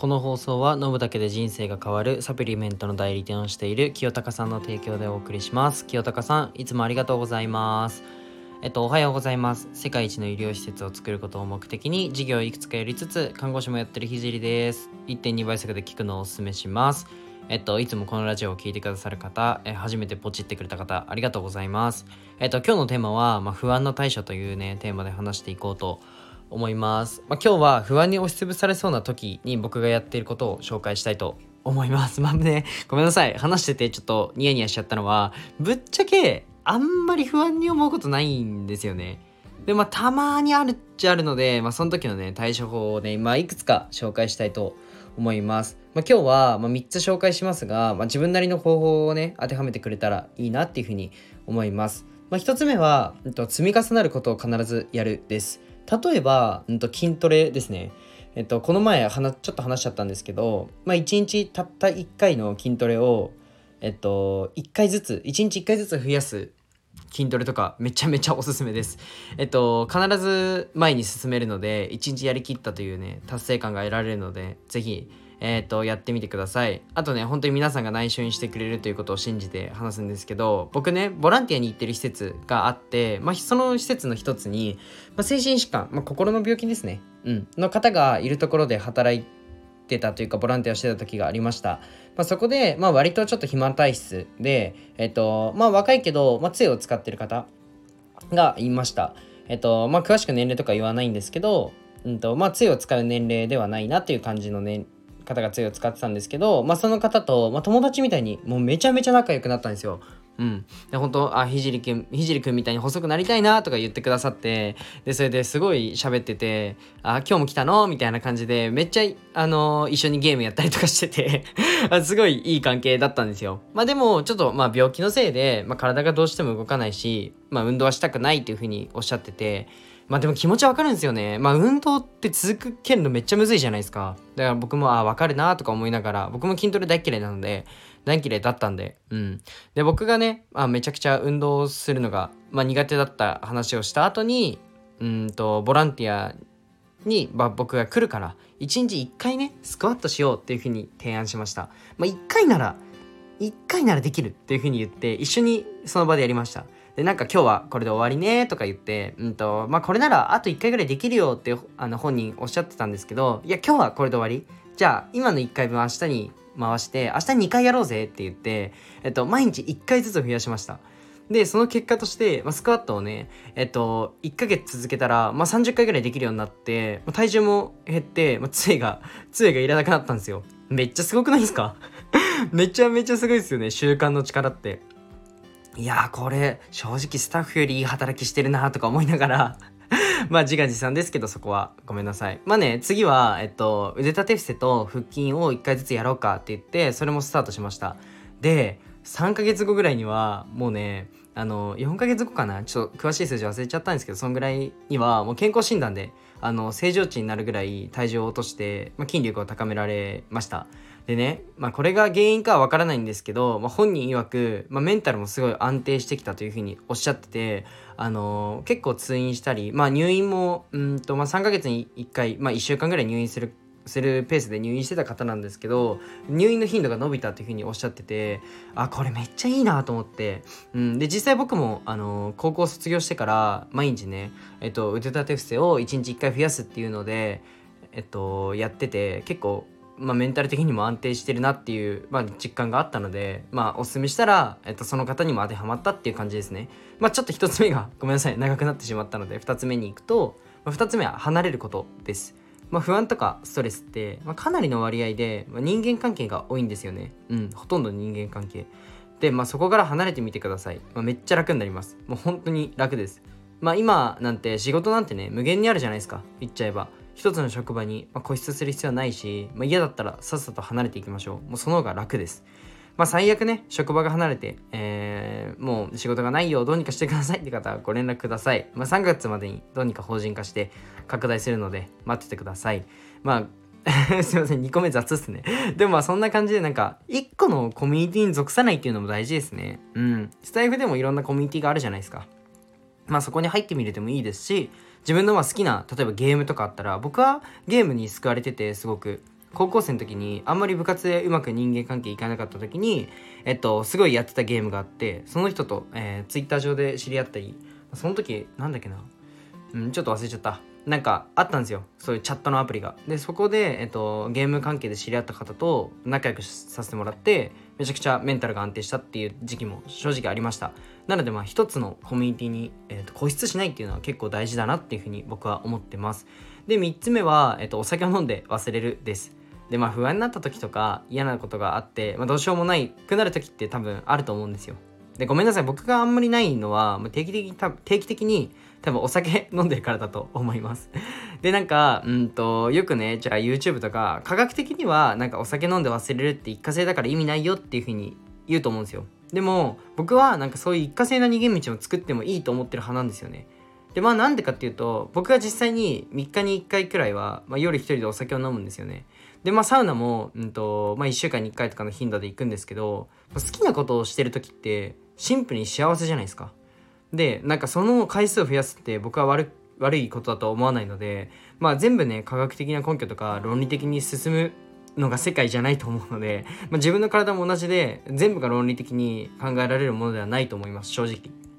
この放送は飲むだけで人生が変わるサプリメントの代理店をしている清高さんの提供でお送りします清高さんいつもありがとうございますえっと、おはようございます。世界一の医療施設を作ることを目的に事業をいくつかやりつつ、看護師もやってるひじりです。1.2倍速で聞くのをおすすめします。えっと、いつもこのラジオを聴いてくださる方、え初めてポチってくれた方、ありがとうございます。えっと、今日のテーマは、まあ、不安の対処というね、テーマで話していこうと思います。まあ、今日は不安に押しつぶされそうな時に僕がやっていることを紹介したいと思います。まあね、ごめんなさい。話しててちょっとニヤニヤしちゃったのは、ぶっちゃけあんまり不安に思うことないんですよね。で、まあ、たまにあるっちゃあるので、まあ、その時のね、対処法をね、まあ、いくつか紹介したいと思います。まあ、今日は、ま3つ紹介しますが、ま、自分なりの方法をね、当てはめてくれたらいいなっていうふうに思います。ま、1つ目は、えっと、積み重なることを必ずやるです。例えば、うん、と筋トレですね。えっと、この前ちょっと話しちゃったんですけど、まあ、1日たった1回の筋トレを、えっと、1回ずつ、1日1回ずつ増やす筋トレとかめちゃめちゃおすすめです。えっと、必ず前に進めるので、1日やりきったというね、達成感が得られるので、ぜひ、えっと、やってみてください。あとね、本当に皆さんが内緒にしてくれるということを信じて話すんですけど、僕ね、ボランティアに行ってる施設があって、まあ、その施設の一つに、まあ、精神疾患、まあ、心の病気ですね、うん、の方がいるところで働いて、たというかボランティアをしてた時がありました。まあ、そこで、まあ、割とちょっと肥満体質で、えっと、まあ若いけど、まあ、杖を使ってる方がいました。えっと、まあ詳しく年齢とか言わないんですけど、うんと、まあ杖を使う年齢ではないなっていう感じのね、方が杖を使ってたんですけど、まあその方と、まあ友達みたいにもうめちゃめちゃ仲良くなったんですよ。うん。で、本当あ、ひじりくん、ひじりくんみたいに細くなりたいなとか言ってくださって、で、それですごい喋ってて、あ、今日も来たの？みたいな感じで、めっちゃ、あのー、一緒にゲームやったりとかしてて すごいいい関係だったんですよ。まあでも、ちょっと、まあ病気のせいで、まあ体がどうしても動かないし、まあ運動はしたくないっていうふうにおっしゃってて、まあでも気持ちわかるんですよね。まあ運動って続けるのめっちゃむずいじゃないですか。だから僕も、あ、わかるなとか思いながら、僕も筋トレ大嫌いなので、大嫌いだったんで、うん。で、僕がね、まあ、めちゃくちゃ運動するのが、まあ、苦手だった話をした後に、うんと、ボランティアに、まあ、僕が来るから、1日1回ね、スクワットしようっていうふうに提案しました。まあ、1回なら、1回ならできるっていうふうに言って、一緒にその場でやりました。で、なんか今日はこれで終わりねとか言って、うんと、まあ、これならあと1回ぐらいできるよってあの本人おっしゃってたんですけど、いや、今日はこれで終わり。じゃあ、今の1回分明日に回して明日2回やろうぜって言って、えっと、毎日1回ずつ増やしました。でその結果として、まあ、スクワットをねえっと1ヶ月続けたら、まあ、30回ぐらいできるようになって、まあ、体重も減って、まあ、杖が杖がいらなくなったんですよ。めっちゃすごくないですか？めちゃめちゃすごいですよね習慣の力って。いやーこれ正直スタッフよりいい働きしてるなとか思いながら まあ自画自賛ですけどそこはごめんなさい。まあね、次は、えっと、腕立て伏せと腹筋を1回ずつやろうかって言って、それもスタートしました。で、3ヶ月後ぐらいには、もうね、あの、4ヶ月後かな？ちょっと詳しい数字忘れちゃったんですけど、そんぐらいには、もう健康診断で、あの、正常値になるぐらい体重を落として、まあ、筋力を高められました。でね、まあ、これが原因かはわからないんですけど、まあ、本人曰く、まあ、メンタルもすごい安定してきたというふうにおっしゃってて、あのー、結構通院したり、まあ、入院もうんと、まあ、3ヶ月に1回、まあ、1週間ぐらい入院するするペースで入院してた方なんですけど入院の頻度が伸びたというふうにおっしゃっててあこれめっちゃいいなと思って、うん、で実際僕も、あの、高校卒業してから毎日ね、えっと、腕立て伏せを1日1回増やすっていうので、えっと、やってて結構まあ、メンタル的にも安定してるなっていう、まあ、実感があったので、まあ、おすすめしたら、えっと、その方にも当てはまったっていう感じですね。まあ、ちょっと1つ目がごめんなさい長くなってしまったので2つ目に行くと、まあ、2つ目は離れることです。まあ、不安とかストレスって、まあ、かなりの割合で、まあ、人間関係が多いんですよね。うん、ほとんど人間関係。で、まあ、そこから離れてみてください。まあ、めっちゃ楽になります。もう本当に楽です。まあ、今なんて仕事なんてね、無限にあるじゃないですか。言っちゃえば。一つの職場に、ま固執する必要はないし、まあ、嫌だったらさっさと離れていきましょう。もうその方が楽です。まあ最悪ね、職場が離れて、えー、もう仕事がないよ、どうにかしてくださいって方はご連絡ください。まあ3月までにどうにか法人化して拡大するので待っててください。まあ すいません、2個目雑っすね。でもまあそんな感じでなんか、1個のコミュニティに属さないっていうのも大事ですね。うん。スタイフでもいろんなコミュニティがあるじゃないですか。まあそこに入ってみるでもいいですし、自分のま好きな例えばゲームとかあったら僕はゲームに救われててすごく高校生の時にあんまり部活でうまく人間関係いかなかった時にえっとすごいやってたゲームがあってその人と、えー、ツイッター上で知り合ったりその時なんだっけなうんちょっと忘れちゃった。なんかあったんですよ。そういうチャットのアプリが。でそこで、えっと、ゲーム関係で知り合った方と仲良くさせてもらってめちゃくちゃメンタルが安定したっていう時期も正直ありました。なのでまあ一つのコミュニティに、えー、と固執しないっていうのは結構大事だなっていうふうに僕は思ってます。で3つ目は、えっと、お酒を飲んで忘れるです。でまあ不安になった時とか嫌なことがあって、まあ、どうしようもないくなる時って多分あると思うんですよ。でごめんなさい。僕があんまりないのは定期的に定期的に多分お酒飲んでるからだと思います。でなんかうんとよくねじゃあ YouTube とか科学的にはなんかお酒飲んで忘れるって一過性だから意味ないよっていう風に言うと思うんですよ。でも僕はなんかそういう一過性な逃げ道を作ってもいいと思ってる派なんですよね。でまあなんでかっていうと僕は実際に3日に1回くらいは、まあ、夜一人でお酒を飲むんですよねでまあサウナも、うんとまあ、1週間に1回とかの頻度で行くんですけどま好きなことをしてる時ってシンプルに幸せじゃないですかでなんかその回数を増やすって僕は悪悪いことだとは思わないのでまあ全部ね科学的な根拠とか論理的に進むのが世界じゃないと思うので、まあ、自分の体も同じで全部が論理的に考えられるものではないと思います正直。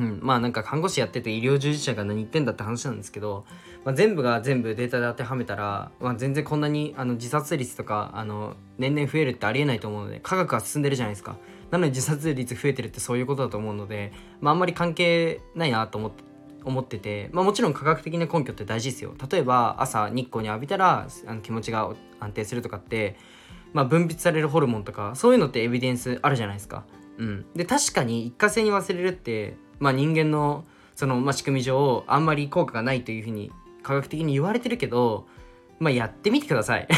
うん、まあなんか看護師やってて医療従事者が何言ってんだって話なんですけど、まあ、全部が全部データで当てはめたら、まあ、全然こんなにあの自殺率とかあの年々増えるってありえないと思うので科学は進んでるじゃないですか。なので自殺率増えてるってそういうことだと思うので、まあ、あんまり関係ないなと思って思ってて、まあ、もちろん科学的な根拠って大事ですよ。例えば朝日光に浴びたらあの気持ちが安定するとかって、まあ、分泌されるホルモンとかそういうのってエビデンスあるじゃないですか。うん、で確かに一過性に忘れるって、まあ、人間のその、まあ、仕組み上あんまり効果がないというふうに科学的に言われてるけど、まあ、やってみてください。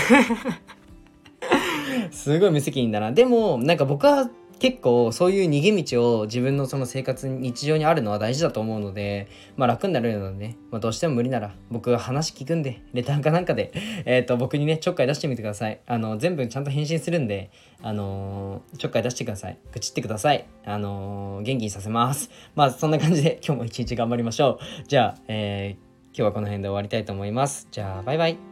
すごい無責任だな。でもなんか僕は結構そういう逃げ道を自分のその生活日常にあるのは大事だと思うので、まあ、楽になるのでね、まあ、どうしても無理なら僕が話聞くんで レターかなんかで、えー、と僕にねちょっかい出してみてください。あの全部ちゃんと返信するんで、あのー、ちょっかい出してください。愚痴ってください、あのー、元気にさせます。まあそんな感じで今日も一日頑張りましょう。じゃあ、えー、今日はこの辺で終わりたいと思います。じゃあバイバイ。